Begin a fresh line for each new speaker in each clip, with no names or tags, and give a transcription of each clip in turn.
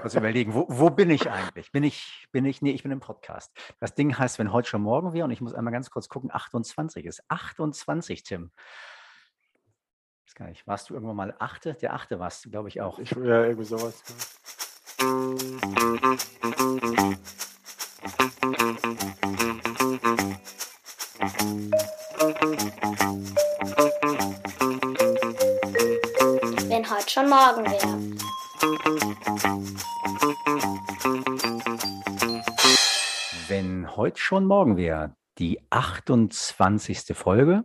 Kurz überlegen, wo, wo, bin ich eigentlich? Bin ich, bin ich, nee, ich bin im Podcast. Das Ding heißt, wenn heute schon morgen wäre, und ich muss einmal ganz kurz gucken, 28 ist. 28, Tim. Ich weiß gar nicht, warst du irgendwann mal Achte? Der Achte warst du, glaube ich, auch.
Ich, ja, irgendwie sowas.
Wenn heute schon morgen wäre.
Wenn heute schon morgen wäre, die 28. Folge.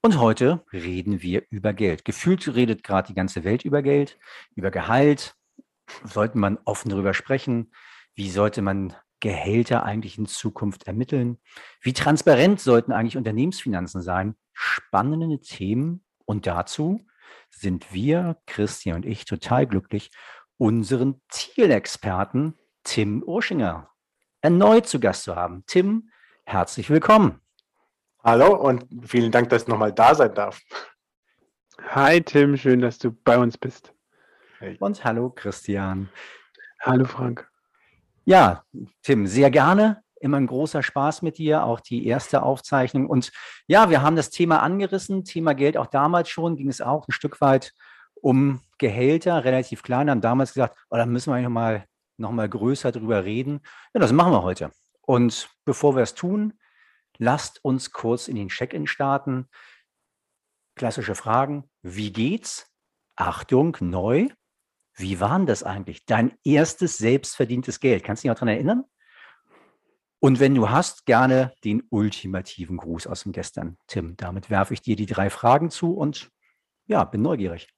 Und heute reden wir über Geld. Gefühlt redet gerade die ganze Welt über Geld, über Gehalt. Sollte man offen darüber sprechen? Wie sollte man Gehälter eigentlich in Zukunft ermitteln? Wie transparent sollten eigentlich Unternehmensfinanzen sein? Spannende Themen. Und dazu sind wir, Christian und ich, total glücklich, unseren Zielexperten Tim Urschinger erneut zu Gast zu haben. Tim, herzlich willkommen.
Hallo und vielen Dank, dass ich nochmal da sein darf.
Hi Tim, schön, dass du bei uns bist.
Hey. Und hallo Christian.
Hallo Frank.
Ja, Tim, sehr gerne. Immer ein großer Spaß mit dir, auch die erste Aufzeichnung. Und ja, wir haben das Thema angerissen, Thema Geld. Auch damals schon ging es auch ein Stück weit um Gehälter, relativ klein. Haben damals gesagt, oh, da müssen wir eigentlich nochmal noch mal größer drüber reden. Ja, das machen wir heute. Und bevor wir es tun, Lasst uns kurz in den Check-in starten. Klassische Fragen. Wie geht's? Achtung, neu. Wie war denn das eigentlich? Dein erstes selbstverdientes Geld. Kannst du dich noch daran erinnern? Und wenn du hast, gerne den ultimativen Gruß aus dem Gestern, Tim. Damit werfe ich dir die drei Fragen zu und ja, bin neugierig.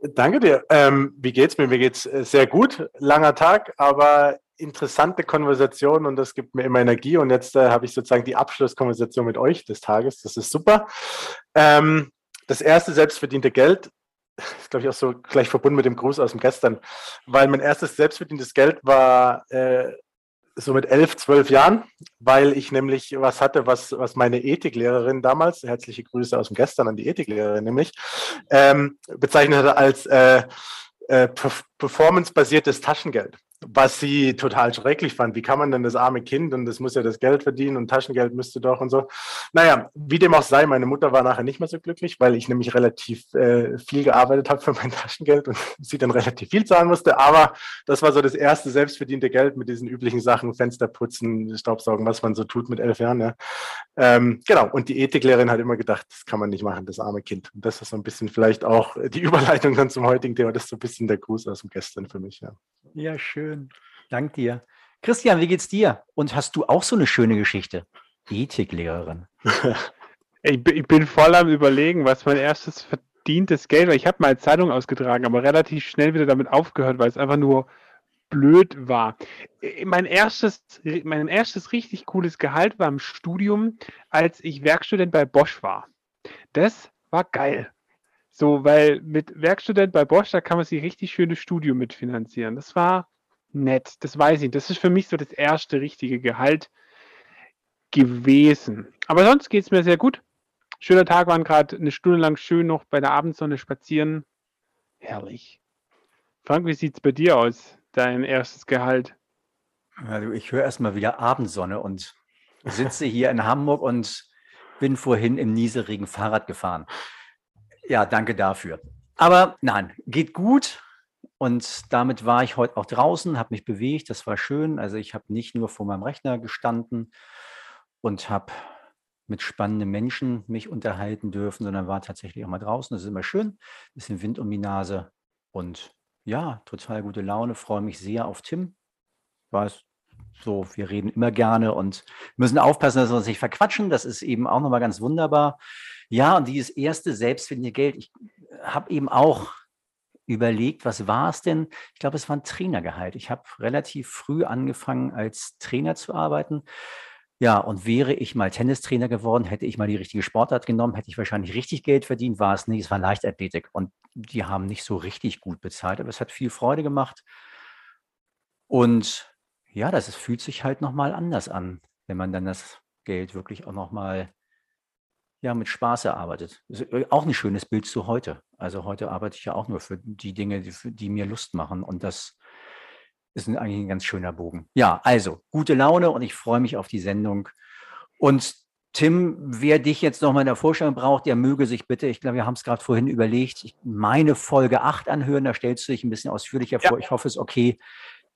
Danke dir. Ähm, wie geht's mir? Mir geht's äh, sehr gut. Langer Tag, aber interessante Konversation und das gibt mir immer Energie. Und jetzt äh, habe ich sozusagen die Abschlusskonversation mit euch des Tages. Das ist super. Ähm, das erste selbstverdiente Geld ist, glaube ich, auch so gleich verbunden mit dem Gruß aus dem Gestern, weil mein erstes selbstverdientes Geld war äh, so mit elf, zwölf Jahren, weil ich nämlich was hatte, was, was meine Ethiklehrerin damals, herzliche Grüße aus dem Gestern an die Ethiklehrerin nämlich, ähm, bezeichnet hatte als äh, äh, performance-basiertes Taschengeld was sie total schrecklich fand. Wie kann man denn das arme Kind und das muss ja das Geld verdienen und Taschengeld müsste doch und so. Naja, wie dem auch sei, meine Mutter war nachher nicht mehr so glücklich, weil ich nämlich relativ äh, viel gearbeitet habe für mein Taschengeld und sie dann relativ viel zahlen musste. Aber das war so das erste selbstverdiente Geld mit diesen üblichen Sachen, Fenster putzen, Staubsaugen, was man so tut mit elf Jahren. Ja. Ähm, genau, und die Ethiklehrerin hat immer gedacht, das kann man nicht machen, das arme Kind. Und das ist so ein bisschen vielleicht auch die Überleitung dann zum heutigen Thema. Das ist so ein bisschen der Gruß aus dem Gestern für mich. Ja,
ja schön. Schön. Dank dir. Christian, wie geht's dir? Und hast du auch so eine schöne Geschichte? Ethiklehrerin.
ich, bin voll am Überlegen, was mein erstes verdientes Geld war. Ich habe mal Zeitung ausgetragen, aber relativ schnell wieder damit aufgehört, weil es einfach nur blöd war. Mein erstes, mein erstes richtig cooles Gehalt war im Studium, als ich Werkstudent bei Bosch war. Das war geil. So, weil mit Werkstudent bei Bosch, da kann man sich richtig schönes Studium mitfinanzieren. Das war nett. Das weiß ich. Das ist für mich so das erste richtige Gehalt gewesen. Aber sonst geht es mir sehr gut. Schöner Tag, waren gerade eine Stunde lang schön noch bei der Abendsonne spazieren. Herrlich. Frank, wie sieht es bei dir aus, dein erstes Gehalt?
Also ich höre erstmal wieder Abendsonne und sitze hier in Hamburg und bin vorhin im Nieselregen Fahrrad gefahren. Ja, danke dafür. Aber nein, geht gut. Und damit war ich heute auch draußen, habe mich bewegt, das war schön. Also ich habe nicht nur vor meinem Rechner gestanden und habe mit spannenden Menschen mich unterhalten dürfen, sondern war tatsächlich auch mal draußen. Das ist immer schön. Ein bisschen Wind um die Nase und ja, total gute Laune. Freue mich sehr auf Tim. War so, wir reden immer gerne und müssen aufpassen, dass wir uns nicht verquatschen. Das ist eben auch nochmal ganz wunderbar. Ja, und dieses erste selbstfindende Geld. Ich habe eben auch überlegt, was war es denn? Ich glaube, es war ein Trainergehalt. Ich habe relativ früh angefangen, als Trainer zu arbeiten. Ja, und wäre ich mal Tennistrainer geworden, hätte ich mal die richtige Sportart genommen, hätte ich wahrscheinlich richtig Geld verdient, war es nicht. Es war Leichtathletik und die haben nicht so richtig gut bezahlt, aber es hat viel Freude gemacht. Und ja, das ist, fühlt sich halt nochmal anders an, wenn man dann das Geld wirklich auch nochmal ja, mit Spaß erarbeitet. Ist äh, auch ein schönes Bild zu heute. Also heute arbeite ich ja auch nur für die Dinge, die, die mir Lust machen. Und das ist ein, eigentlich ein ganz schöner Bogen. Ja, also gute Laune und ich freue mich auf die Sendung. Und Tim, wer dich jetzt nochmal in der Vorstellung braucht, der möge sich bitte, ich glaube, wir haben es gerade vorhin überlegt, meine Folge 8 anhören, da stellst du dich ein bisschen ausführlicher ja. vor. Ich hoffe, es ist okay,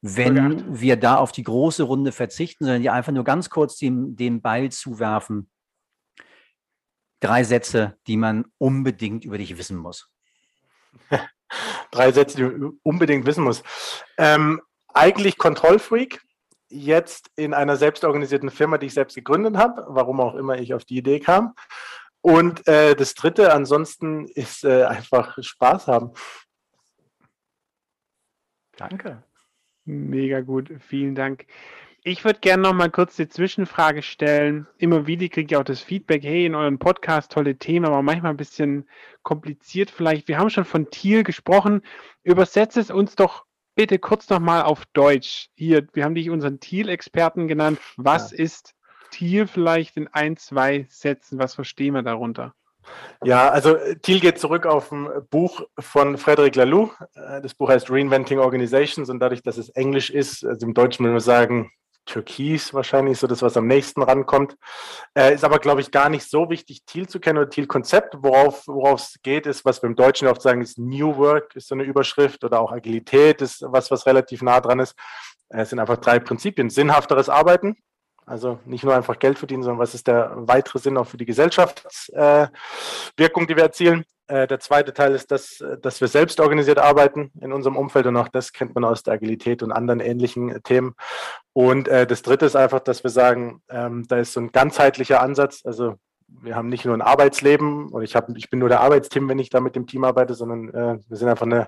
wenn wir da auf die große Runde verzichten, sondern dir einfach nur ganz kurz den, den Ball zuwerfen. Drei Sätze, die man unbedingt über dich wissen muss.
Drei Sätze, die man unbedingt wissen muss. Ähm, eigentlich Kontrollfreak, jetzt in einer selbstorganisierten Firma, die ich selbst gegründet habe, warum auch immer ich auf die Idee kam. Und äh, das Dritte ansonsten ist äh, einfach Spaß haben.
Danke. Mega gut, vielen Dank. Ich würde gerne noch mal kurz die Zwischenfrage stellen. Immer wieder kriege ich auch das Feedback, hey, in eurem Podcast tolle Themen, aber manchmal ein bisschen kompliziert vielleicht. Wir haben schon von Thiel gesprochen. Übersetze es uns doch bitte kurz nochmal auf Deutsch. Hier, wir haben dich unseren Thiel-Experten genannt. Was ja. ist Thiel vielleicht in ein, zwei Sätzen? Was verstehen wir darunter?
Ja, also Thiel geht zurück auf ein Buch von Frederic Laloux. Äh, das Buch heißt Reinventing Organizations und dadurch, dass es Englisch ist, also im Deutschen würde man sagen, Türkis wahrscheinlich so das, was am nächsten rankommt. Äh, ist aber, glaube ich, gar nicht so wichtig, Thiel zu kennen oder Thiel-Konzept. Worauf es geht, ist, was wir im Deutschen oft sagen, ist New Work, ist so eine Überschrift oder auch Agilität ist was, was relativ nah dran ist. Äh, es sind einfach drei Prinzipien. Sinnhafteres Arbeiten, also nicht nur einfach Geld verdienen, sondern was ist der weitere Sinn auch für die Gesellschaftswirkung, äh, die wir erzielen. Äh, der zweite Teil ist, dass, dass wir selbst organisiert arbeiten in unserem Umfeld und auch das kennt man aus der Agilität und anderen ähnlichen Themen. Und äh, das dritte ist einfach, dass wir sagen, ähm, da ist so ein ganzheitlicher Ansatz. Also wir haben nicht nur ein Arbeitsleben und ich, hab, ich bin nur der Arbeitsteam, wenn ich da mit dem Team arbeite, sondern äh, wir sind einfach eine,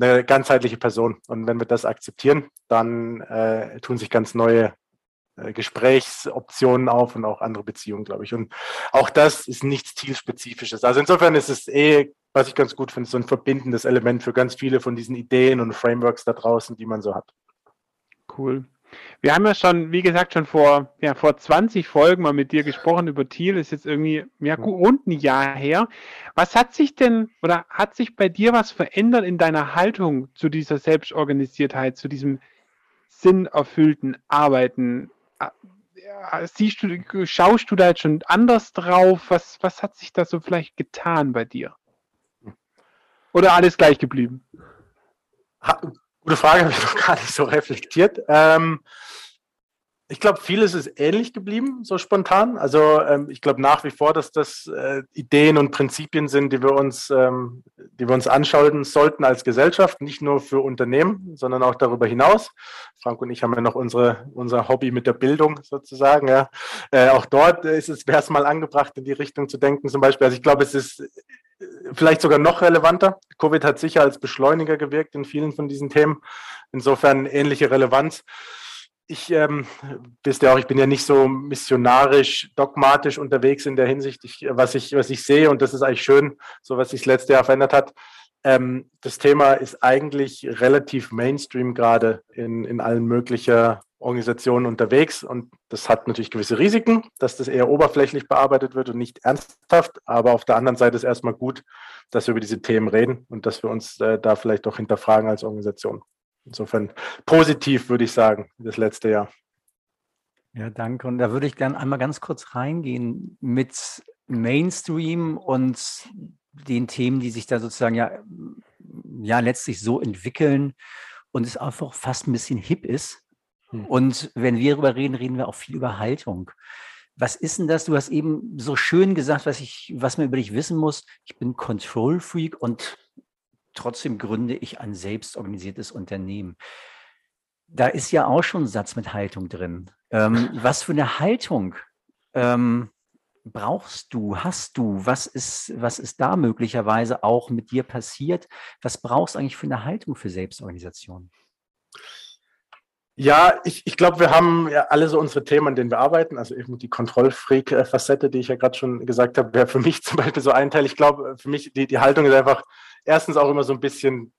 eine ganzheitliche Person. Und wenn wir das akzeptieren, dann äh, tun sich ganz neue äh, Gesprächsoptionen auf und auch andere Beziehungen, glaube ich. Und auch das ist nichts Zielspezifisches. Also insofern ist es eh, was ich ganz gut finde, so ein verbindendes Element für ganz viele von diesen Ideen und Frameworks da draußen, die man so hat.
Cool. Wir haben ja schon, wie gesagt, schon vor, ja, vor 20 Folgen mal mit dir gesprochen über Thiel, ist jetzt irgendwie ja, rund ein Jahr her. Was hat sich denn oder hat sich bei dir was verändert in deiner Haltung zu dieser Selbstorganisiertheit, zu diesem sinnerfüllten Arbeiten? siehst du, schaust du da jetzt schon anders drauf? Was, was hat sich da so vielleicht getan bei dir? Oder alles gleich geblieben?
Gute Frage, habe ich noch gar nicht so reflektiert. Ähm, ich glaube, vieles ist ähnlich geblieben, so spontan. Also ähm, ich glaube nach wie vor, dass das äh, Ideen und Prinzipien sind, die wir uns, ähm, die wir uns anschauen sollten als Gesellschaft, nicht nur für Unternehmen, sondern auch darüber hinaus. Frank und ich haben ja noch unsere, unser Hobby mit der Bildung sozusagen. Ja. Äh, auch dort ist es, wäre es mal angebracht, in die Richtung zu denken zum Beispiel. Also ich glaube, es ist vielleicht sogar noch relevanter. Covid hat sicher als Beschleuniger gewirkt in vielen von diesen Themen. Insofern ähnliche Relevanz ich ähm, wisst ja auch, ich bin ja nicht so missionarisch, dogmatisch unterwegs in der Hinsicht, ich, was, ich, was ich sehe, und das ist eigentlich schön, so was sich das letzte Jahr verändert hat. Ähm, das Thema ist eigentlich relativ Mainstream gerade in, in allen möglichen Organisationen unterwegs und das hat natürlich gewisse Risiken, dass das eher oberflächlich bearbeitet wird und nicht ernsthaft, aber auf der anderen Seite ist erstmal gut, dass wir über diese Themen reden und dass wir uns äh, da vielleicht auch hinterfragen als Organisation. Insofern positiv, würde ich sagen, das letzte Jahr.
Ja, danke. Und da würde ich gerne einmal ganz kurz reingehen mit Mainstream und den Themen, die sich da sozusagen ja, ja letztlich so entwickeln und es einfach fast ein bisschen hip ist. Hm. Und wenn wir darüber reden, reden wir auch viel über Haltung. Was ist denn das? Du hast eben so schön gesagt, was ich, was man über dich wissen muss. Ich bin Control Freak und trotzdem gründe ich ein selbstorganisiertes Unternehmen. Da ist ja auch schon ein Satz mit Haltung drin. Ähm, was für eine Haltung ähm, brauchst du, hast du? Was ist, was ist da möglicherweise auch mit dir passiert? Was brauchst du eigentlich für eine Haltung für Selbstorganisation?
Ja, ich, ich glaube, wir haben ja alle so unsere Themen, an denen wir arbeiten. Also eben die Kontrollfreak-Facette, die ich ja gerade schon gesagt habe, wäre für mich zum Beispiel so ein Teil. Ich glaube, für mich die, die Haltung ist einfach erstens auch immer so ein bisschen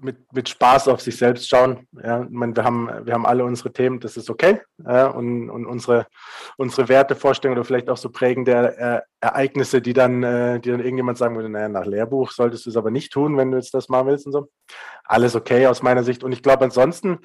mit, mit Spaß auf sich selbst schauen. Ja, ich meine, wir haben, wir haben alle unsere Themen, das ist okay. Ja, und, und unsere, unsere Wertevorstellungen oder vielleicht auch so prägende äh, Ereignisse, die dann, äh, die dann irgendjemand sagen würde, naja, nach Lehrbuch solltest du es aber nicht tun, wenn du jetzt das machen willst und so. Alles okay aus meiner Sicht. Und ich glaube, ansonsten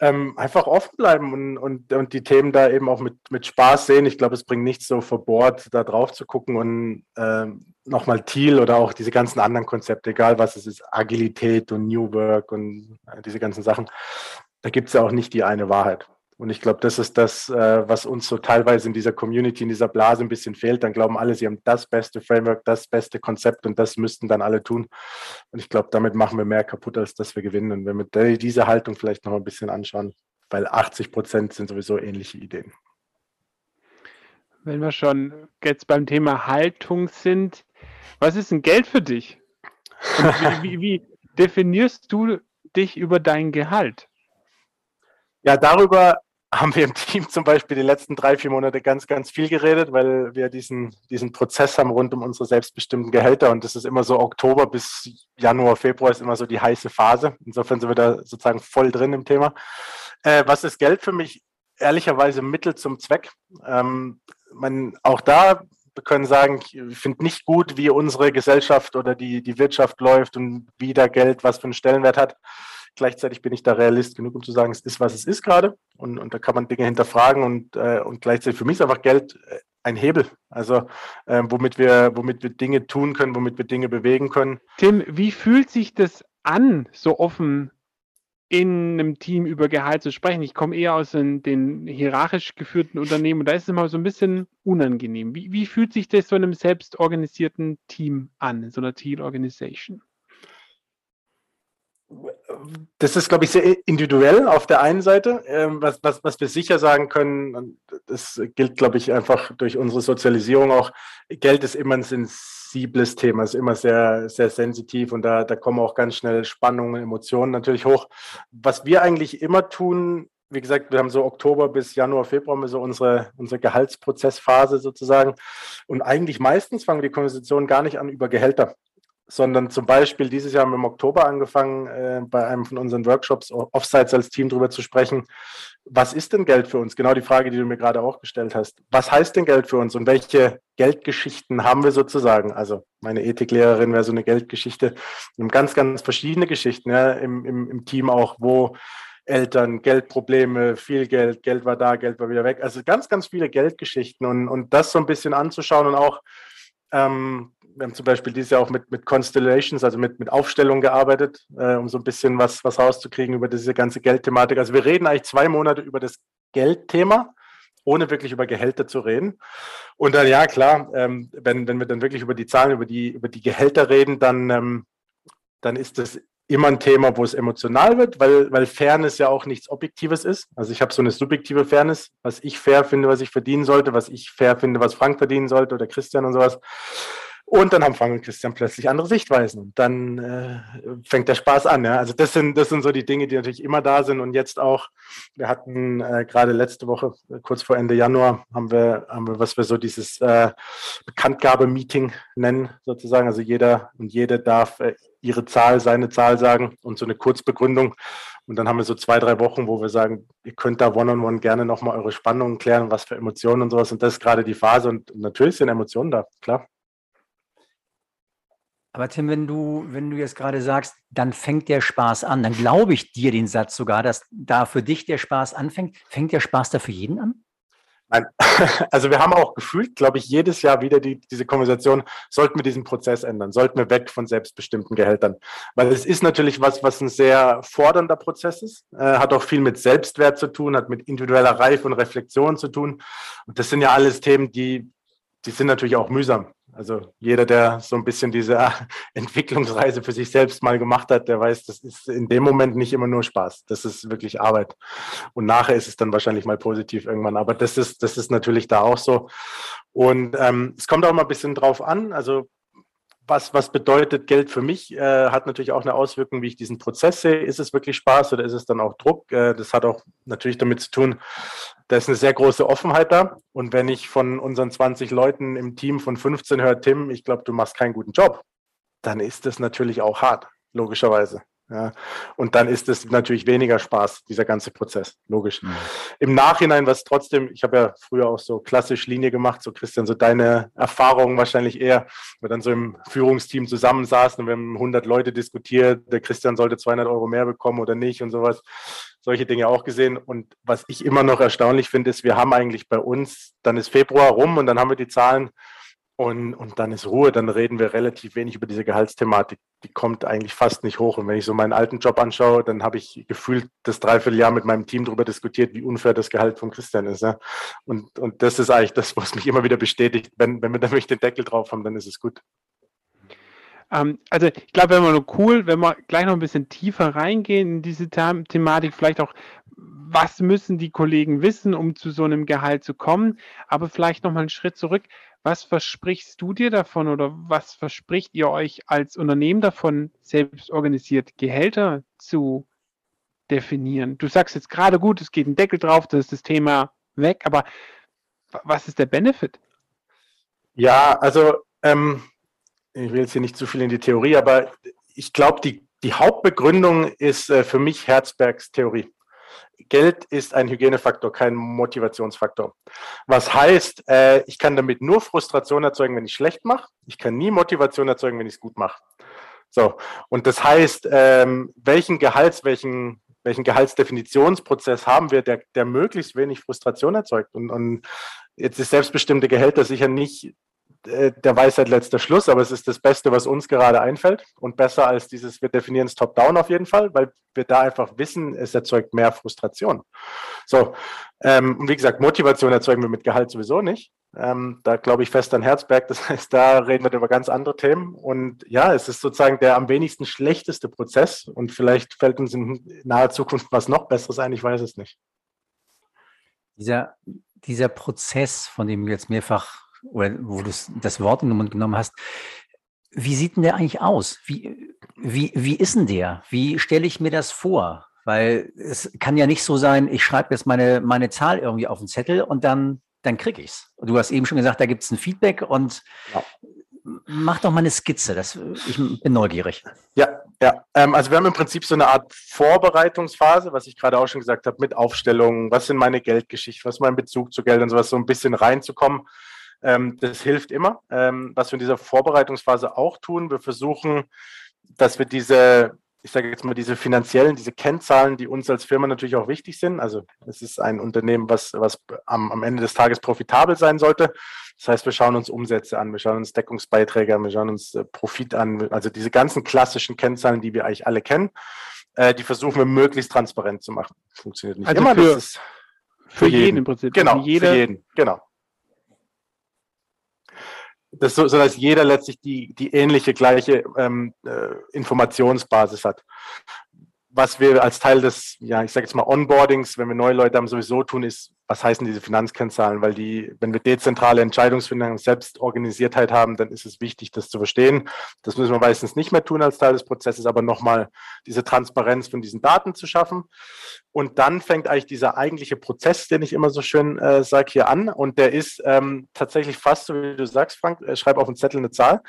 ähm, einfach offen bleiben und, und, und die Themen da eben auch mit, mit Spaß sehen. Ich glaube, es bringt nichts so verbohrt, da drauf zu gucken und ähm, nochmal Thiel oder auch diese ganzen anderen Konzepte, egal was es ist, Agilität und New Work und äh, diese ganzen Sachen, da gibt es ja auch nicht die eine Wahrheit. Und ich glaube, das ist das, äh, was uns so teilweise in dieser Community, in dieser Blase ein bisschen fehlt. Dann glauben alle, sie haben das beste Framework, das beste Konzept und das müssten dann alle tun. Und ich glaube, damit machen wir mehr kaputt, als dass wir gewinnen. Und wenn wir diese Haltung vielleicht noch ein bisschen anschauen, weil 80 Prozent sind sowieso ähnliche Ideen.
Wenn wir schon jetzt beim Thema Haltung sind, was ist ein Geld für dich? Wie, wie, wie definierst du dich über dein Gehalt?
Ja, darüber haben wir im Team zum Beispiel die letzten drei, vier Monate ganz, ganz viel geredet, weil wir diesen, diesen Prozess haben rund um unsere selbstbestimmten Gehälter. Und das ist immer so Oktober bis Januar, Februar ist immer so die heiße Phase. Insofern sind wir da sozusagen voll drin im Thema. Äh, was ist Geld für mich? Ehrlicherweise Mittel zum Zweck. Ähm, man, auch da wir können sagen, ich finde nicht gut, wie unsere Gesellschaft oder die, die Wirtschaft läuft und wie da Geld was für einen Stellenwert hat. Gleichzeitig bin ich da realist genug, um zu sagen, es ist, was es ist gerade. Und, und da kann man Dinge hinterfragen. Und, äh, und gleichzeitig für mich ist einfach Geld äh, ein Hebel, also äh, womit, wir, womit wir Dinge tun können, womit wir Dinge bewegen können.
Tim, wie fühlt sich das an, so offen in einem Team über Gehalt zu sprechen. Ich komme eher aus den, den, hierarchisch geführten Unternehmen und da ist es immer so ein bisschen unangenehm. Wie, wie fühlt sich das so in einem selbstorganisierten Team an, in so einer Team-Organisation?
Das ist, glaube ich, sehr individuell auf der einen Seite. Ähm, was, was, was wir sicher sagen können, das gilt, glaube ich, einfach durch unsere Sozialisierung auch, Geld ist immer ein sensibles Thema, ist immer sehr, sehr sensitiv und da, da kommen auch ganz schnell Spannungen, Emotionen natürlich hoch. Was wir eigentlich immer tun, wie gesagt, wir haben so Oktober bis Januar, Februar haben wir so unsere, unsere Gehaltsprozessphase sozusagen. Und eigentlich meistens fangen die Konversationen gar nicht an über Gehälter, sondern zum Beispiel dieses Jahr haben wir im Oktober angefangen, äh, bei einem von unseren Workshops Offsites als Team darüber zu sprechen, was ist denn Geld für uns? Genau die Frage, die du mir gerade auch gestellt hast. Was heißt denn Geld für uns und welche Geldgeschichten haben wir sozusagen? Also meine Ethiklehrerin wäre so eine Geldgeschichte. Wir haben ganz, ganz verschiedene Geschichten ja, im, im, im Team auch, wo Eltern, Geldprobleme, viel Geld, Geld war da, Geld war wieder weg. Also ganz, ganz viele Geldgeschichten und, und das so ein bisschen anzuschauen und auch ähm, wir haben zum Beispiel dieses Jahr auch mit, mit Constellations, also mit, mit Aufstellungen gearbeitet, äh, um so ein bisschen was, was rauszukriegen über diese ganze Geldthematik. Also wir reden eigentlich zwei Monate über das Geldthema, ohne wirklich über Gehälter zu reden. Und dann, ja, klar, ähm, wenn, wenn wir dann wirklich über die Zahlen, über die, über die Gehälter reden, dann, ähm, dann ist das immer ein Thema, wo es emotional wird, weil, weil Fairness ja auch nichts Objektives ist. Also ich habe so eine subjektive Fairness, was ich fair finde, was ich verdienen sollte, was ich fair finde, was Frank verdienen sollte oder Christian und sowas. Und dann haben Frank und Christian plötzlich andere Sichtweisen. Und dann äh, fängt der Spaß an. Ja? Also das sind, das sind so die Dinge, die natürlich immer da sind. Und jetzt auch, wir hatten äh, gerade letzte Woche, kurz vor Ende Januar, haben wir, haben wir was wir so dieses äh, Bekanntgabe-Meeting nennen, sozusagen. Also jeder und jede darf äh, ihre Zahl, seine Zahl sagen und so eine Kurzbegründung. Und dann haben wir so zwei, drei Wochen, wo wir sagen, ihr könnt da one-on-one -on -one gerne nochmal eure Spannungen klären, was für Emotionen und sowas. Und das ist gerade die Phase. Und natürlich sind Emotionen da, klar.
Aber Tim, wenn du, wenn du jetzt gerade sagst, dann fängt der Spaß an, dann glaube ich dir den Satz sogar, dass da für dich der Spaß anfängt. Fängt der Spaß da für jeden an?
Nein, also wir haben auch gefühlt, glaube ich, jedes Jahr wieder die, diese Konversation, sollten wir diesen Prozess ändern, sollten wir weg von selbstbestimmten Gehältern. Weil es ist natürlich was, was ein sehr fordernder Prozess ist, äh, hat auch viel mit Selbstwert zu tun, hat mit individueller Reife und Reflexion zu tun. Und das sind ja alles Themen, die, die sind natürlich auch mühsam. Also jeder, der so ein bisschen diese Entwicklungsreise für sich selbst mal gemacht hat, der weiß, das ist in dem Moment nicht immer nur Spaß. Das ist wirklich Arbeit. Und nachher ist es dann wahrscheinlich mal positiv irgendwann. Aber das ist, das ist natürlich da auch so. Und ähm, es kommt auch mal ein bisschen drauf an. Also was, was bedeutet Geld für mich, äh, hat natürlich auch eine Auswirkung, wie ich diesen Prozess sehe. Ist es wirklich Spaß oder ist es dann auch Druck? Äh, das hat auch natürlich damit zu tun, da ist eine sehr große Offenheit da. Und wenn ich von unseren 20 Leuten im Team von 15 höre, Tim, ich glaube, du machst keinen guten Job, dann ist das natürlich auch hart, logischerweise. Ja. Und dann ist es natürlich weniger Spaß, dieser ganze Prozess, logisch. Mhm. Im Nachhinein, was trotzdem, ich habe ja früher auch so klassisch Linie gemacht, so Christian, so deine Erfahrungen wahrscheinlich eher, wir dann so im Führungsteam zusammensaßen und wir haben 100 Leute diskutiert, der Christian sollte 200 Euro mehr bekommen oder nicht und sowas. Solche Dinge auch gesehen. Und was ich immer noch erstaunlich finde, ist, wir haben eigentlich bei uns, dann ist Februar rum und dann haben wir die Zahlen und, und dann ist Ruhe, dann reden wir relativ wenig über diese Gehaltsthematik. Die kommt eigentlich fast nicht hoch. Und wenn ich so meinen alten Job anschaue, dann habe ich gefühlt das Dreivierteljahr mit meinem Team darüber diskutiert, wie unfair das Gehalt von Christian ist. Ja? Und, und das ist eigentlich das, was mich immer wieder bestätigt. Wenn, wenn wir da den Deckel drauf haben, dann ist es gut.
Ähm, also ich glaube, wenn wir nur cool, wenn wir gleich noch ein bisschen tiefer reingehen in diese Thematik, vielleicht auch was müssen die Kollegen wissen, um zu so einem Gehalt zu kommen, aber vielleicht noch mal einen Schritt zurück. Was versprichst du dir davon oder was verspricht ihr euch als Unternehmen davon, selbst organisiert Gehälter zu definieren? Du sagst jetzt gerade gut, es geht ein Deckel drauf, das ist das Thema weg, aber was ist der Benefit?
Ja, also ähm, ich will jetzt hier nicht zu viel in die Theorie, aber ich glaube, die, die Hauptbegründung ist äh, für mich Herzbergs Theorie. Geld ist ein Hygienefaktor, kein Motivationsfaktor. Was heißt, äh, ich kann damit nur Frustration erzeugen, wenn ich schlecht mache. Ich kann nie Motivation erzeugen, wenn ich es gut mache. So, und das heißt, ähm, welchen Gehalts, welchen, welchen Gehaltsdefinitionsprozess haben wir, der, der möglichst wenig Frustration erzeugt? Und, und jetzt ist selbstbestimmte Gehälter sicher nicht äh, der Weisheit letzter Schluss, aber es ist das Beste, was uns gerade einfällt und besser als dieses, wir definieren es top-down auf jeden Fall, weil wir da einfach wissen, es erzeugt mehr Frustration. So, ähm, und wie gesagt, Motivation erzeugen wir mit Gehalt sowieso nicht. Ähm, da glaube ich fest an Herzberg, das heißt, da reden wir über ganz andere Themen und ja, es ist sozusagen der am wenigsten schlechteste Prozess und vielleicht fällt uns in naher Zukunft was noch Besseres ein, ich weiß es nicht.
Dieser, dieser Prozess, von dem du jetzt mehrfach oder wo du das Wort in den Mund genommen hast, wie sieht denn der eigentlich aus? Wie, wie, wie ist denn der? Wie stelle ich mir das vor? Weil es kann ja nicht so sein, ich schreibe jetzt meine, meine Zahl irgendwie auf den Zettel und dann, dann kriege ich es. Du hast eben schon gesagt, da gibt es ein Feedback und ja. mach doch mal eine Skizze. Das, ich bin neugierig.
Ja, ja. Ähm, also wir haben im Prinzip so eine Art Vorbereitungsphase, was ich gerade auch schon gesagt habe, mit Aufstellungen, was sind meine Geldgeschichten, was ist mein Bezug zu Geld und sowas, so ein bisschen reinzukommen. Ähm, das hilft immer. Ähm, was wir in dieser Vorbereitungsphase auch tun, wir versuchen, dass wir diese, ich sage jetzt mal, diese finanziellen, diese Kennzahlen, die uns als Firma natürlich auch wichtig sind. Also es ist ein Unternehmen, was, was am, am Ende des Tages profitabel sein sollte. Das heißt, wir schauen uns Umsätze an, wir schauen uns Deckungsbeiträge an, wir schauen uns äh, Profit an. Also diese ganzen klassischen Kennzahlen, die wir eigentlich alle kennen, äh, die versuchen wir möglichst transparent zu machen.
Funktioniert nicht also immer. Für, für, für jeden. jeden. im Prinzip.
Genau, also jeder, für jeden. Genau das so, dass jeder letztlich die, die ähnliche, gleiche ähm, äh, Informationsbasis hat was wir als Teil des, ja, ich sage jetzt mal Onboardings, wenn wir neue Leute haben, sowieso tun, ist, was heißen diese Finanzkennzahlen? Weil die, wenn wir dezentrale Entscheidungsfindung und Selbstorganisiertheit haben, dann ist es wichtig, das zu verstehen. Das müssen wir meistens nicht mehr tun als Teil des Prozesses, aber nochmal diese Transparenz von diesen Daten zu schaffen. Und dann fängt eigentlich dieser eigentliche Prozess, den ich immer so schön äh, sage, hier an. Und der ist ähm, tatsächlich fast so, wie du sagst, Frank, äh, schreib auf den Zettel eine Zahl.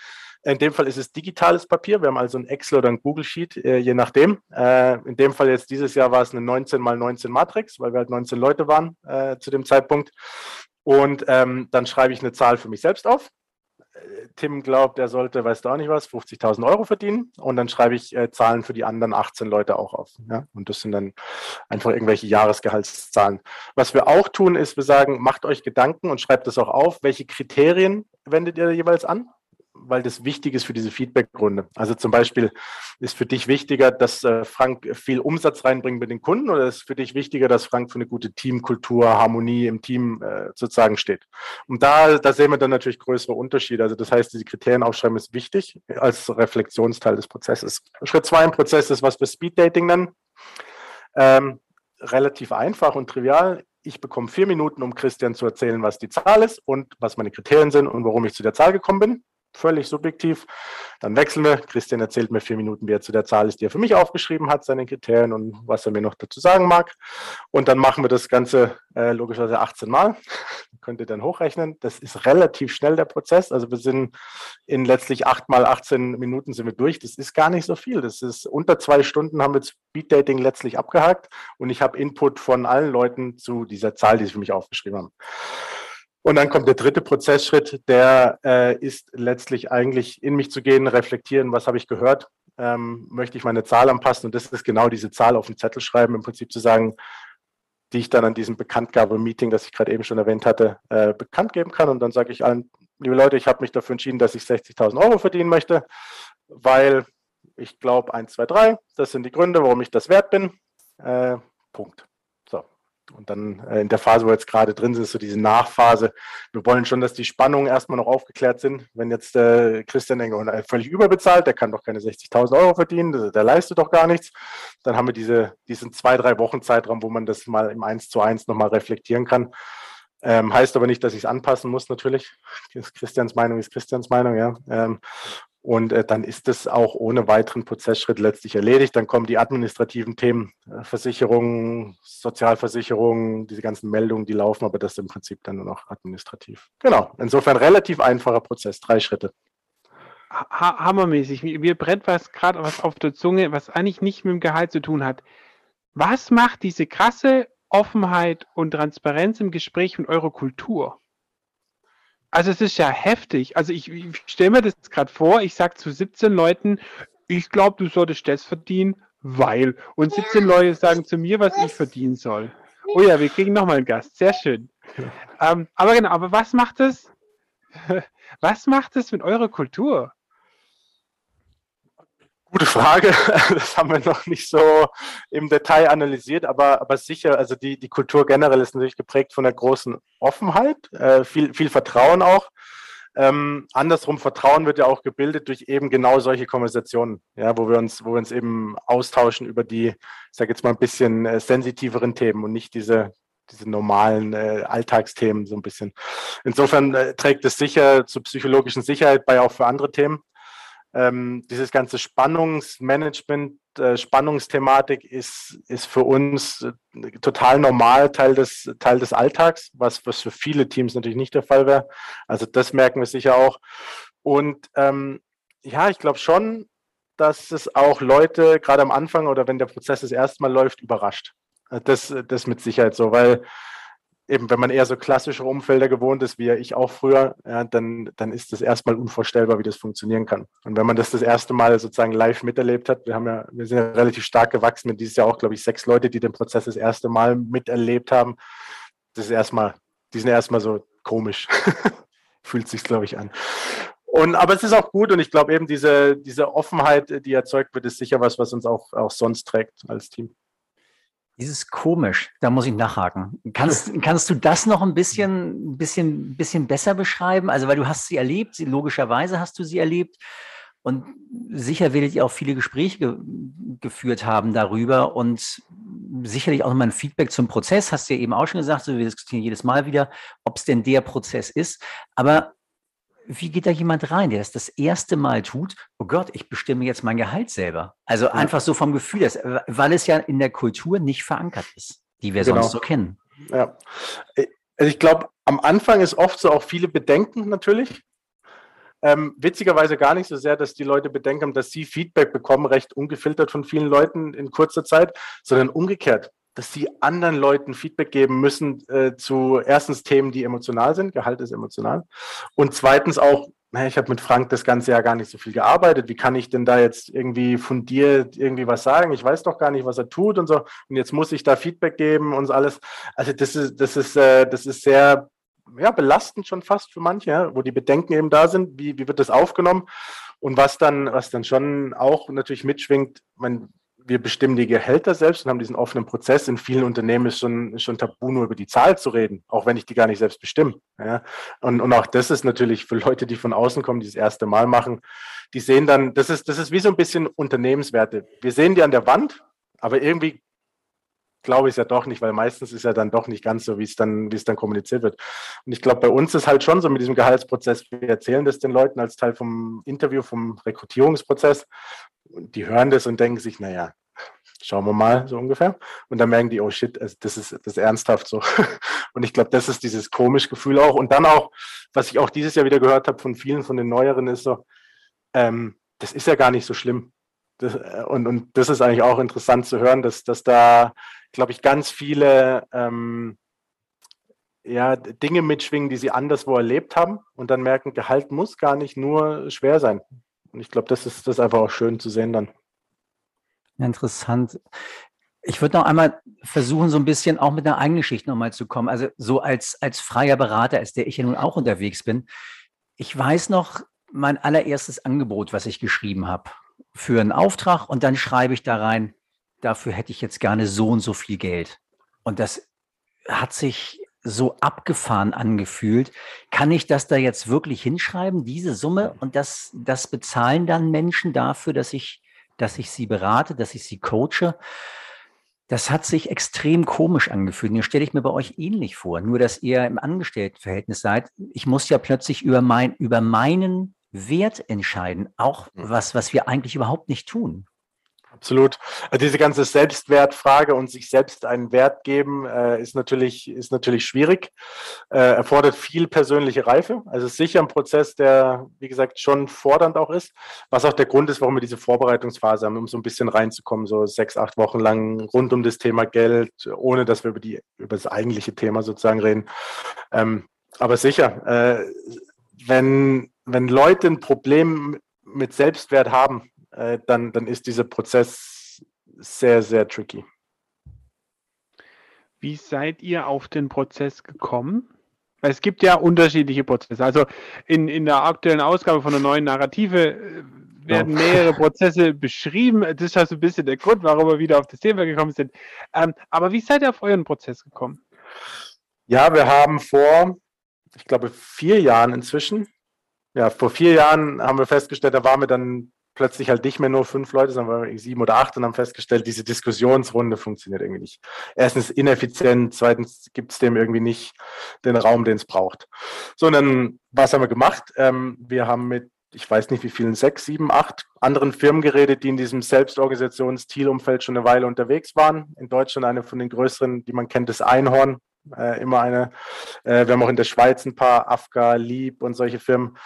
In dem Fall ist es digitales Papier. Wir haben also ein Excel oder ein Google Sheet, äh, je nachdem. Äh, in dem Fall jetzt dieses Jahr war es eine 19 mal 19 Matrix, weil wir halt 19 Leute waren äh, zu dem Zeitpunkt. Und ähm, dann schreibe ich eine Zahl für mich selbst auf. Tim glaubt, er sollte, weißt du auch nicht was, 50.000 Euro verdienen. Und dann schreibe ich Zahlen für die anderen 18 Leute auch auf. Und das sind dann einfach irgendwelche Jahresgehaltszahlen. Was wir auch tun, ist, wir sagen, macht euch Gedanken und schreibt das auch auf. Welche Kriterien wendet ihr jeweils an? Weil das wichtig ist für diese Feedback-Runde. Also zum Beispiel ist für dich wichtiger, dass äh, Frank viel Umsatz reinbringt mit den Kunden oder ist für dich wichtiger, dass Frank für eine gute Teamkultur, Harmonie im Team äh, sozusagen steht? Und da, da sehen wir dann natürlich größere Unterschiede. Also das heißt, diese Kriterien aufschreiben ist wichtig als Reflexionsteil des Prozesses. Schritt zwei im Prozess ist, was wir Speed Dating nennen. Ähm, relativ einfach und trivial. Ich bekomme vier Minuten, um Christian zu erzählen, was die Zahl ist und was meine Kriterien sind und warum ich zu der Zahl gekommen bin. Völlig subjektiv. Dann wechseln wir. Christian erzählt mir vier Minuten, wie er zu der Zahl ist, die er für mich aufgeschrieben hat, seine Kriterien und was er mir noch dazu sagen mag. Und dann machen wir das Ganze äh, logischerweise 18 Mal. Könnt ihr dann hochrechnen. Das ist relativ schnell der Prozess. Also wir sind in letztlich 8 mal 18 Minuten sind wir durch. Das ist gar nicht so viel. Das ist unter zwei Stunden haben wir Speed Dating letztlich abgehakt und ich habe Input von allen Leuten zu dieser Zahl, die sie für mich aufgeschrieben haben. Und dann kommt der dritte Prozessschritt, der äh, ist letztlich eigentlich in mich zu gehen, reflektieren, was habe ich gehört, ähm, möchte ich meine Zahl anpassen und das ist genau diese Zahl auf den Zettel schreiben, im Prinzip zu sagen, die ich dann an diesem Bekanntgabe-Meeting, das ich gerade eben schon erwähnt hatte, äh, bekannt geben kann. Und dann sage ich allen, liebe Leute, ich habe mich dafür entschieden, dass ich 60.000 Euro verdienen möchte, weil ich glaube, 1, 2, 3, das sind die Gründe, warum ich das wert bin. Äh, Punkt. Und dann äh, in der Phase, wo wir jetzt gerade drin sind, ist so diese Nachphase. Wir wollen schon, dass die Spannungen erstmal noch aufgeklärt sind. Wenn jetzt äh, Christian denkt, oh, völlig überbezahlt, der kann doch keine 60.000 Euro verdienen, der, der, leistet doch gar nichts. Dann haben wir diese, diesen zwei, drei Wochen Zeitraum, wo man das mal im 1 zu 1 nochmal reflektieren kann. Ähm, heißt aber nicht, dass ich es anpassen muss, natürlich. Christians Meinung ist Christians Meinung, ja. Ähm, und äh, dann ist es auch ohne weiteren Prozessschritt letztlich erledigt. Dann kommen die administrativen Themen, äh, Versicherungen, Sozialversicherungen, diese ganzen Meldungen, die laufen, aber das ist im Prinzip dann nur noch administrativ. Genau. Insofern relativ einfacher Prozess, drei Schritte.
Ha hammermäßig. Mir brennt was gerade was auf der Zunge, was eigentlich nicht mit dem Gehalt zu tun hat. Was macht diese krasse Offenheit und Transparenz im Gespräch mit eurer Kultur? Also es ist ja heftig. Also ich, ich stelle mir das gerade vor, ich sage zu 17 Leuten, ich glaube, du solltest das verdienen, weil. Und 17 Leute sagen zu mir, was ich verdienen soll. Oh ja, wir kriegen nochmal einen Gast. Sehr schön. Ähm, aber genau, aber was macht es? Was macht es mit eurer Kultur?
Gute Frage. Das haben wir noch nicht so im Detail analysiert, aber, aber sicher, also die, die Kultur generell ist natürlich geprägt von einer großen Offenheit, äh, viel, viel Vertrauen auch. Ähm, andersrum, Vertrauen wird ja auch gebildet durch eben genau solche Konversationen, ja, wo wir uns, wo wir uns eben austauschen über die, ich sage jetzt mal ein bisschen äh, sensitiveren Themen und nicht diese, diese normalen äh, Alltagsthemen so ein bisschen. Insofern äh, trägt es sicher zur psychologischen Sicherheit bei auch für andere Themen ähm, dieses ganze Spannungsmanagement, äh, Spannungsthematik ist, ist für uns äh, total normal Teil des, Teil des Alltags, was, was für viele Teams natürlich nicht der Fall wäre. Also das merken wir sicher auch. Und ähm, ja, ich glaube schon, dass es auch Leute gerade am Anfang oder wenn der Prozess das erste Mal läuft, überrascht. Das, das mit Sicherheit so, weil eben, wenn man eher so klassische Umfelder gewohnt ist, wie ja ich auch früher, ja, dann, dann ist das erstmal unvorstellbar, wie das funktionieren kann. Und wenn man das das erste Mal sozusagen live miterlebt hat, wir haben ja, wir sind ja relativ stark gewachsen, mit dieses Jahr auch, glaube ich, sechs Leute, die den Prozess das erste Mal miterlebt haben. Das ist erstmal, die sind erstmal so komisch. Fühlt sich, glaube ich, an. Und, aber es ist auch gut und ich glaube eben diese, diese Offenheit, die erzeugt wird, ist sicher was, was uns auch, auch sonst trägt als Team.
Dieses komisch, da muss ich nachhaken. Kannst, kannst du das noch ein bisschen, bisschen, bisschen besser beschreiben? Also, weil du hast sie erlebt, sie, logischerweise hast du sie erlebt. Und sicher werdet ihr auch viele Gespräche ge geführt haben darüber und sicherlich auch nochmal ein Feedback zum Prozess. Hast du ja eben auch schon gesagt, so wir diskutieren jedes Mal wieder, ob es denn der Prozess ist. Aber wie geht da jemand rein, der das das erste Mal tut? Oh Gott, ich bestimme jetzt mein Gehalt selber. Also ja. einfach so vom Gefühl, dass, weil es ja in der Kultur nicht verankert ist, die wir genau. sonst so kennen.
Ja. Also ich glaube, am Anfang ist oft so auch viele Bedenken natürlich. Ähm, witzigerweise gar nicht so sehr, dass die Leute bedenken, dass sie Feedback bekommen, recht ungefiltert von vielen Leuten in kurzer Zeit, sondern umgekehrt dass sie anderen Leuten Feedback geben müssen äh, zu erstens Themen, die emotional sind. Gehalt ist emotional. Und zweitens auch, naja, ich habe mit Frank das ganze Jahr gar nicht so viel gearbeitet. Wie kann ich denn da jetzt irgendwie fundiert irgendwie was sagen? Ich weiß doch gar nicht, was er tut und so. Und jetzt muss ich da Feedback geben und alles. Also das ist, das ist, äh, das ist sehr ja, belastend schon fast für manche, wo die Bedenken eben da sind. Wie, wie wird das aufgenommen? Und was dann, was dann schon auch natürlich mitschwingt, man, wir bestimmen die Gehälter selbst und haben diesen offenen Prozess. In vielen Unternehmen ist schon, schon tabu, nur über die Zahl zu reden, auch wenn ich die gar nicht selbst bestimme. Ja? Und, und auch das ist natürlich für Leute, die von außen kommen, die das erste Mal machen, die sehen dann, das ist, das ist wie so ein bisschen Unternehmenswerte. Wir sehen die an der Wand, aber irgendwie glaube ich es ja doch nicht, weil meistens ist ja dann doch nicht ganz so, wie es dann, wie es dann kommuniziert wird. Und ich glaube, bei uns ist halt schon so mit diesem Gehaltsprozess, wir erzählen das den Leuten als Teil vom Interview, vom Rekrutierungsprozess. Die hören das und denken sich, naja, schauen wir mal, so ungefähr. Und dann merken die, oh shit, also das ist, das ist ernsthaft so. Und ich glaube, das ist dieses komische Gefühl auch. Und dann auch, was ich auch dieses Jahr wieder gehört habe von vielen von den Neueren, ist so, ähm, das ist ja gar nicht so schlimm. Das, äh, und, und das ist eigentlich auch interessant zu hören, dass, dass da, glaube ich, ganz viele ähm, ja, Dinge mitschwingen, die sie anderswo erlebt haben und dann merken, Gehalt muss gar nicht nur schwer sein. Und ich glaube, das ist das ist einfach auch schön zu sehen dann.
Interessant. Ich würde noch einmal versuchen, so ein bisschen auch mit einer eigenen Geschichte nochmal zu kommen. Also so als, als freier Berater, als der ich ja nun auch unterwegs bin. Ich weiß noch mein allererstes Angebot, was ich geschrieben habe für einen Auftrag und dann schreibe ich da rein, dafür hätte ich jetzt gerne so und so viel Geld. Und das hat sich so abgefahren angefühlt. Kann ich das da jetzt wirklich hinschreiben, diese Summe? Und das, das bezahlen dann Menschen dafür, dass ich, dass ich sie berate, dass ich sie coache? Das hat sich extrem komisch angefühlt. Mir stelle ich mir bei euch ähnlich vor, nur dass ihr im Angestelltenverhältnis seid. Ich muss ja plötzlich über, mein, über meinen Wert entscheiden, auch was, was wir eigentlich überhaupt nicht tun.
Absolut. Also diese ganze Selbstwertfrage und sich selbst einen Wert geben, äh, ist, natürlich, ist natürlich schwierig, äh, erfordert viel persönliche Reife. Also ist sicher ein Prozess, der, wie gesagt, schon fordernd auch ist, was auch der Grund ist, warum wir diese Vorbereitungsphase haben, um so ein bisschen reinzukommen, so sechs, acht Wochen lang rund um das Thema Geld, ohne dass wir über, die, über das eigentliche Thema sozusagen reden. Ähm, aber sicher, äh, wenn, wenn Leute ein Problem mit Selbstwert haben, äh, dann, dann ist dieser Prozess sehr, sehr tricky.
Wie seid ihr auf den Prozess gekommen? Es gibt ja unterschiedliche Prozesse. Also in, in der aktuellen Ausgabe von der neuen Narrative äh, werden mehrere Prozesse beschrieben. Das ist also ein bisschen der Grund, warum wir wieder auf das Thema gekommen sind. Ähm, aber wie seid ihr auf euren Prozess gekommen?
Ja, wir haben vor, ich glaube, vier Jahren inzwischen, ja, vor vier Jahren haben wir festgestellt, da waren wir dann plötzlich halt nicht mehr nur fünf Leute, sondern sieben oder acht und haben festgestellt, diese Diskussionsrunde funktioniert irgendwie nicht. Erstens ineffizient, zweitens gibt es dem irgendwie nicht den Raum, den es braucht. So, und dann, was haben wir gemacht? Ähm, wir haben mit, ich weiß nicht wie vielen, sechs, sieben, acht anderen Firmen geredet, die in diesem Selbstorganisations-Thiel-Umfeld schon eine Weile unterwegs waren. In Deutschland eine von den größeren, die man kennt, das Einhorn, äh, immer eine. Äh, wir haben auch in der Schweiz ein paar, Afga, Lieb und solche Firmen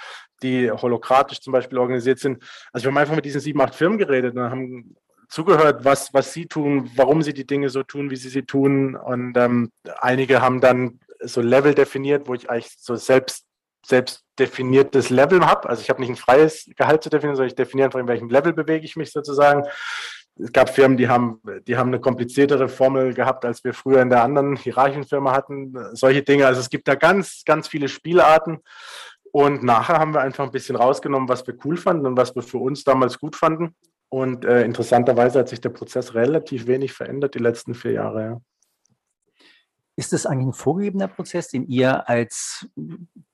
die holokratisch zum Beispiel organisiert sind. Also wir haben einfach mit diesen sieben, acht Firmen geredet und haben zugehört, was, was sie tun, warum sie die Dinge so tun, wie sie sie tun. Und ähm, einige haben dann so Level definiert, wo ich eigentlich so selbst, selbst definiertes Level habe. Also ich habe nicht ein freies Gehalt zu definieren, sondern ich definiere einfach, in welchem Level bewege ich mich sozusagen. Es gab Firmen, die haben, die haben eine kompliziertere Formel gehabt, als wir früher in der anderen Hierarchienfirma hatten. Solche Dinge. Also es gibt da ganz, ganz viele Spielarten. Und nachher haben wir einfach ein bisschen rausgenommen, was wir cool fanden und was wir für uns damals gut fanden. Und äh, interessanterweise hat sich der Prozess relativ wenig verändert die letzten vier Jahre. Ja.
Ist das eigentlich ein vorgegebener Prozess, den ihr als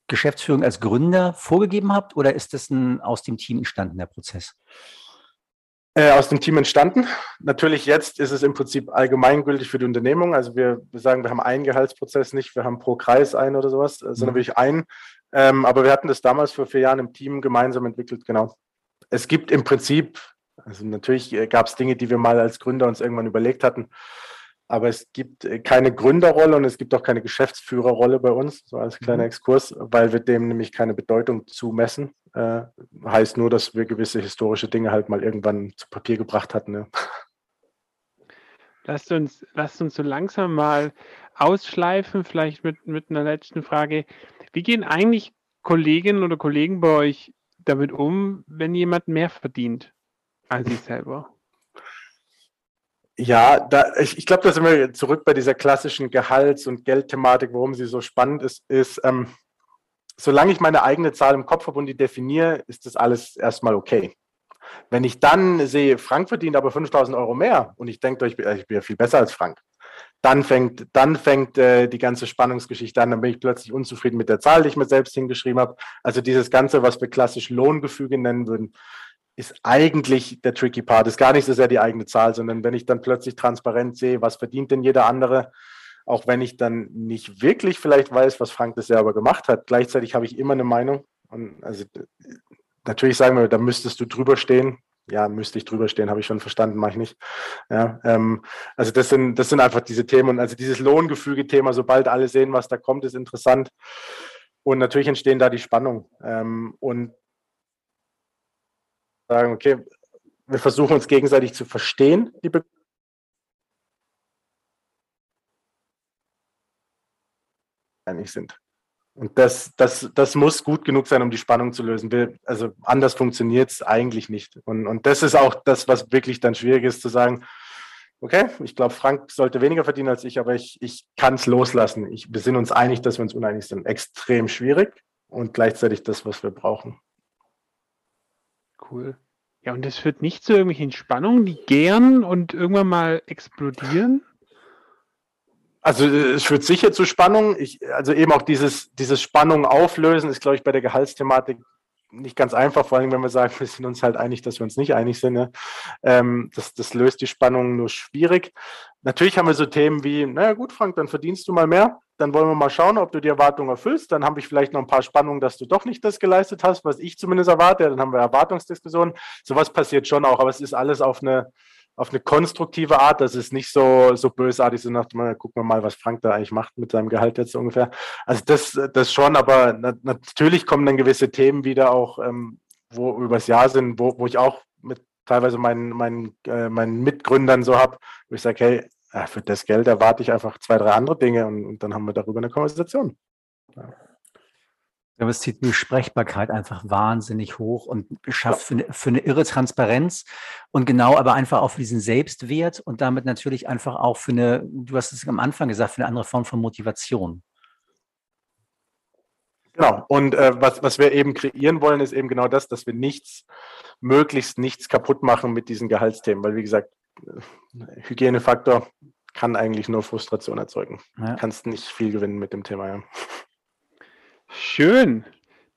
Geschäftsführung, als Gründer vorgegeben habt, oder ist das ein aus dem Team entstandener Prozess?
Äh, aus dem Team entstanden. Natürlich jetzt ist es im Prinzip allgemeingültig für die Unternehmung. Also wir, wir sagen, wir haben einen Gehaltsprozess nicht, wir haben pro Kreis einen oder sowas, sondern mhm. wirklich einen. Ähm, aber wir hatten das damals vor vier Jahren im Team gemeinsam entwickelt, genau. Es gibt im Prinzip, also natürlich äh, gab es Dinge, die wir mal als Gründer uns irgendwann überlegt hatten, aber es gibt äh, keine Gründerrolle und es gibt auch keine Geschäftsführerrolle bei uns, so als kleiner mhm. Exkurs, weil wir dem nämlich keine Bedeutung zumessen. Äh, heißt nur, dass wir gewisse historische Dinge halt mal irgendwann zu Papier gebracht hatten. Ja.
Lasst uns, lasst uns so langsam mal ausschleifen, vielleicht mit, mit einer letzten Frage. Wie gehen eigentlich Kolleginnen oder Kollegen bei euch damit um, wenn jemand mehr verdient als ich selber?
Ja, da, ich, ich glaube, da sind wir zurück bei dieser klassischen Gehalts- und Geldthematik, warum sie so spannend ist, ist, ähm, solange ich meine eigene Zahl im Kopf habe und die definiere, ist das alles erstmal okay. Wenn ich dann sehe, Frank verdient aber 5000 Euro mehr und ich denke, ich bin, ich bin ja viel besser als Frank, dann fängt, dann fängt äh, die ganze Spannungsgeschichte an. Dann bin ich plötzlich unzufrieden mit der Zahl, die ich mir selbst hingeschrieben habe. Also dieses Ganze, was wir klassisch Lohngefüge nennen würden, ist eigentlich der tricky Part. Ist gar nicht so sehr die eigene Zahl, sondern wenn ich dann plötzlich transparent sehe, was verdient denn jeder andere, auch wenn ich dann nicht wirklich vielleicht weiß, was Frank das selber gemacht hat. Gleichzeitig habe ich immer eine Meinung. Und also natürlich sagen wir, da müsstest du drüber stehen. Ja, müsste ich drüber stehen, habe ich schon verstanden, mache ich nicht. Ja, ähm, also das sind, das sind einfach diese Themen. Und also dieses Lohngefüge-Thema, sobald alle sehen, was da kommt, ist interessant. Und natürlich entstehen da die Spannungen. Ähm, und sagen, okay, wir versuchen uns gegenseitig zu verstehen, die Be einig sind. Und das, das, das muss gut genug sein, um die Spannung zu lösen. Wir, also anders funktioniert es eigentlich nicht. Und, und das ist auch das, was wirklich dann schwierig ist, zu sagen, okay, ich glaube, Frank sollte weniger verdienen als ich, aber ich, ich kann es loslassen. Ich, wir sind uns einig, dass wir uns uneinig sind. Extrem schwierig und gleichzeitig das, was wir brauchen.
Cool. Ja, und das führt nicht zu irgendwelchen Spannungen, die gären und irgendwann mal explodieren?
Also es führt sicher zu Spannungen. Ich, also eben auch dieses, dieses Spannung auflösen ist, glaube ich, bei der Gehaltsthematik nicht ganz einfach, vor allem wenn wir sagen, wir sind uns halt einig, dass wir uns nicht einig sind. Ne? Ähm, das, das löst die Spannung nur schwierig. Natürlich haben wir so Themen wie, naja gut, Frank, dann verdienst du mal mehr. Dann wollen wir mal schauen, ob du die Erwartungen erfüllst. Dann habe ich vielleicht noch ein paar Spannungen, dass du doch nicht das geleistet hast, was ich zumindest erwarte. Dann haben wir Erwartungsdiskussionen. Sowas passiert schon auch, aber es ist alles auf eine, auf eine konstruktive Art. Das ist nicht so, so bösartig, so nach dem, gucken wir mal, was Frank da eigentlich macht mit seinem Gehalt jetzt ungefähr. Also das, das schon, aber na, natürlich kommen dann gewisse Themen wieder auch, ähm, wo übers Jahr sind, wo, wo ich auch mit teilweise meinen, meinen, äh, meinen Mitgründern so habe, wo ich sage, hey, für das Geld erwarte ich einfach zwei, drei andere Dinge und, und dann haben wir darüber eine Konversation. Ja.
Aber es zieht die Besprechbarkeit einfach wahnsinnig hoch und schafft für eine, für eine irre Transparenz und genau aber einfach auch für diesen Selbstwert und damit natürlich einfach auch für eine, du hast es am Anfang gesagt, für eine andere Form von Motivation.
Genau. Und äh, was, was wir eben kreieren wollen, ist eben genau das, dass wir nichts, möglichst nichts kaputt machen mit diesen Gehaltsthemen. Weil, wie gesagt, äh, Hygienefaktor kann eigentlich nur Frustration erzeugen. Ja. Kannst nicht viel gewinnen mit dem Thema. Ja.
Schön.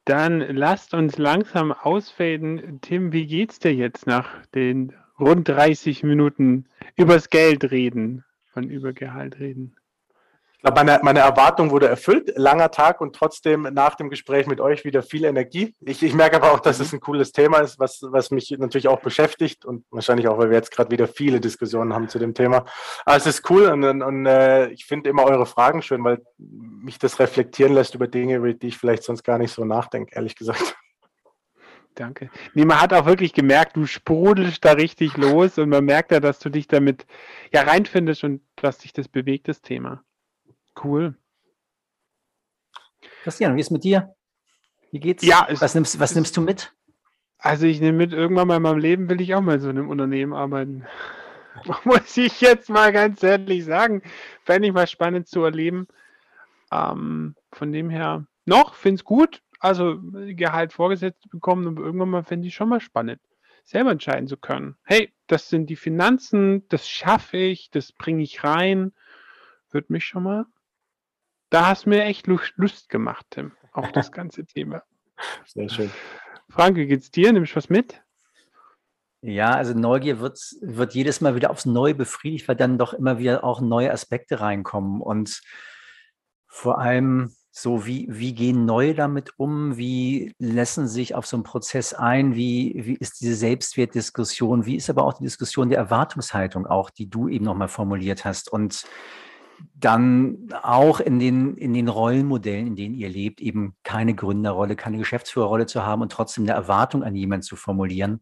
Dann lasst uns langsam ausfaden. Tim, wie geht's dir jetzt nach den rund 30 Minuten übers Geld reden, von über Gehalt reden?
Glaube, meine, meine Erwartung wurde erfüllt. Langer Tag und trotzdem nach dem Gespräch mit euch wieder viel Energie. Ich, ich merke aber auch, dass es ein cooles Thema ist, was, was mich natürlich auch beschäftigt und wahrscheinlich auch, weil wir jetzt gerade wieder viele Diskussionen haben zu dem Thema. Aber es ist cool und, und, und äh, ich finde immer eure Fragen schön, weil mich das reflektieren lässt über Dinge, über die ich vielleicht sonst gar nicht so nachdenke, ehrlich gesagt.
Danke. Nee, man hat auch wirklich gemerkt, du sprudelst da richtig los und man merkt ja, dass du dich damit ja reinfindest und dass dich das bewegt, das Thema. Cool.
Christian, wie ist mit dir? Wie geht's?
Ja,
was, nimmst, was nimmst du mit?
Also ich nehme mit, irgendwann mal in meinem Leben will ich auch mal so in einem Unternehmen arbeiten. Muss ich jetzt mal ganz ehrlich sagen. Fände ich mal spannend zu erleben. Ähm, von dem her, noch, finde es gut. Also Gehalt vorgesetzt bekommen und irgendwann mal fände ich schon mal spannend, selber entscheiden zu können. Hey, das sind die Finanzen, das schaffe ich, das bringe ich rein. Würde mich schon mal da hast du mir echt Lust gemacht, Tim, auf das ganze Thema.
Sehr schön.
Frank, wie geht's dir? Nimmst du was mit?
Ja, also Neugier wird, wird jedes Mal wieder aufs Neue befriedigt, weil dann doch immer wieder auch neue Aspekte reinkommen. Und vor allem so, wie, wie gehen Neue damit um? Wie lassen sich auf so einen Prozess ein? Wie, wie ist diese Selbstwertdiskussion? Wie ist aber auch die Diskussion der Erwartungshaltung auch, die du eben nochmal formuliert hast? Und dann auch in den, in den Rollenmodellen, in denen ihr lebt, eben keine Gründerrolle, keine Geschäftsführerrolle zu haben und trotzdem eine Erwartung an jemanden zu formulieren,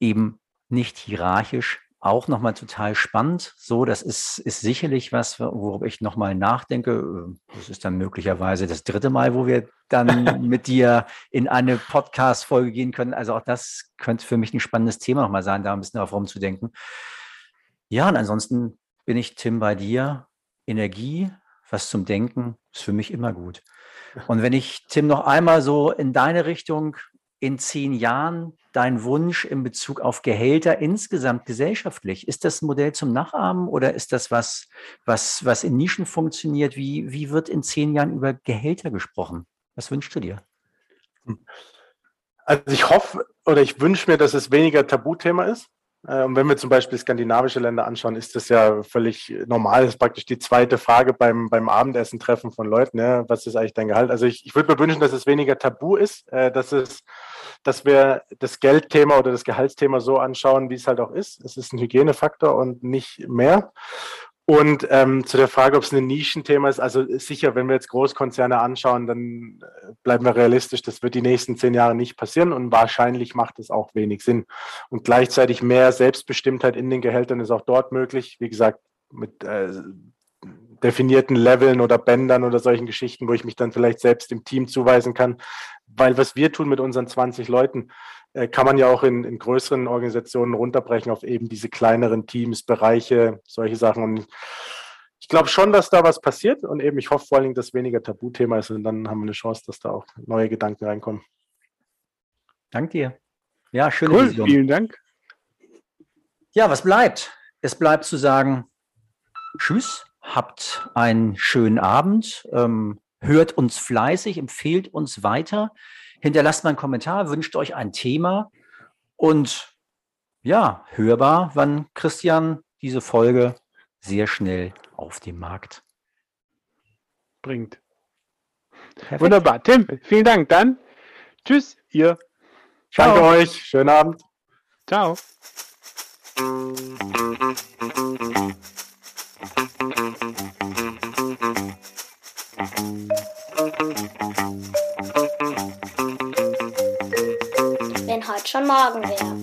eben nicht hierarchisch, auch nochmal total spannend. So, das ist, ist sicherlich was, worüber ich nochmal nachdenke. Das ist dann möglicherweise das dritte Mal, wo wir dann mit dir in eine Podcast-Folge gehen können. Also auch das könnte für mich ein spannendes Thema nochmal sein, da ein bisschen darauf rumzudenken. Ja, und ansonsten bin ich, Tim, bei dir Energie, was zum Denken, ist für mich immer gut. Und wenn ich, Tim, noch einmal so in deine Richtung in zehn Jahren dein Wunsch in Bezug auf Gehälter insgesamt gesellschaftlich? Ist das ein Modell zum Nachahmen oder ist das was, was, was in Nischen funktioniert? Wie, wie wird in zehn Jahren über Gehälter gesprochen? Was wünschst du dir?
Also ich hoffe oder ich wünsche mir, dass es weniger Tabuthema ist. Äh, und wenn wir zum Beispiel skandinavische Länder anschauen, ist das ja völlig normal. Das ist praktisch die zweite Frage beim, beim Abendessen-Treffen von Leuten. Ja, was ist eigentlich dein Gehalt? Also ich, ich würde mir wünschen, dass es weniger tabu ist, äh, dass, es, dass wir das Geldthema oder das Gehaltsthema so anschauen, wie es halt auch ist. Es ist ein Hygienefaktor und nicht mehr. Und ähm, zu der Frage, ob es ein Nischenthema ist, also sicher, wenn wir jetzt Großkonzerne anschauen, dann äh, bleiben wir realistisch, das wird die nächsten zehn Jahre nicht passieren und wahrscheinlich macht es auch wenig Sinn. Und gleichzeitig mehr Selbstbestimmtheit in den Gehältern ist auch dort möglich. Wie gesagt, mit äh, definierten Leveln oder Bändern oder solchen Geschichten, wo ich mich dann vielleicht selbst im Team zuweisen kann. Weil was wir tun mit unseren 20 Leuten, äh, kann man ja auch in, in, größeren Organisationen runterbrechen auf eben diese kleineren Teams, Bereiche, solche Sachen. Und ich glaube schon, dass da was passiert und eben ich hoffe vor allen Dingen, dass weniger Tabuthema ist und dann haben wir eine Chance, dass da auch neue Gedanken reinkommen.
Dank dir. Ja, schöne
cool, Vision. Vielen Dank.
Ja, was bleibt? Es bleibt zu sagen, tschüss, habt einen schönen Abend, ähm, hört uns fleißig, empfehlt uns weiter. Hinterlasst mal einen Kommentar, wünscht euch ein Thema und ja, hörbar, wann Christian diese Folge sehr schnell auf den Markt
bringt. Perfekt. Wunderbar. Tim, vielen Dank. Dann tschüss, ihr.
Ciao. Danke euch. Schönen Abend.
Ciao.
schon Morgen her.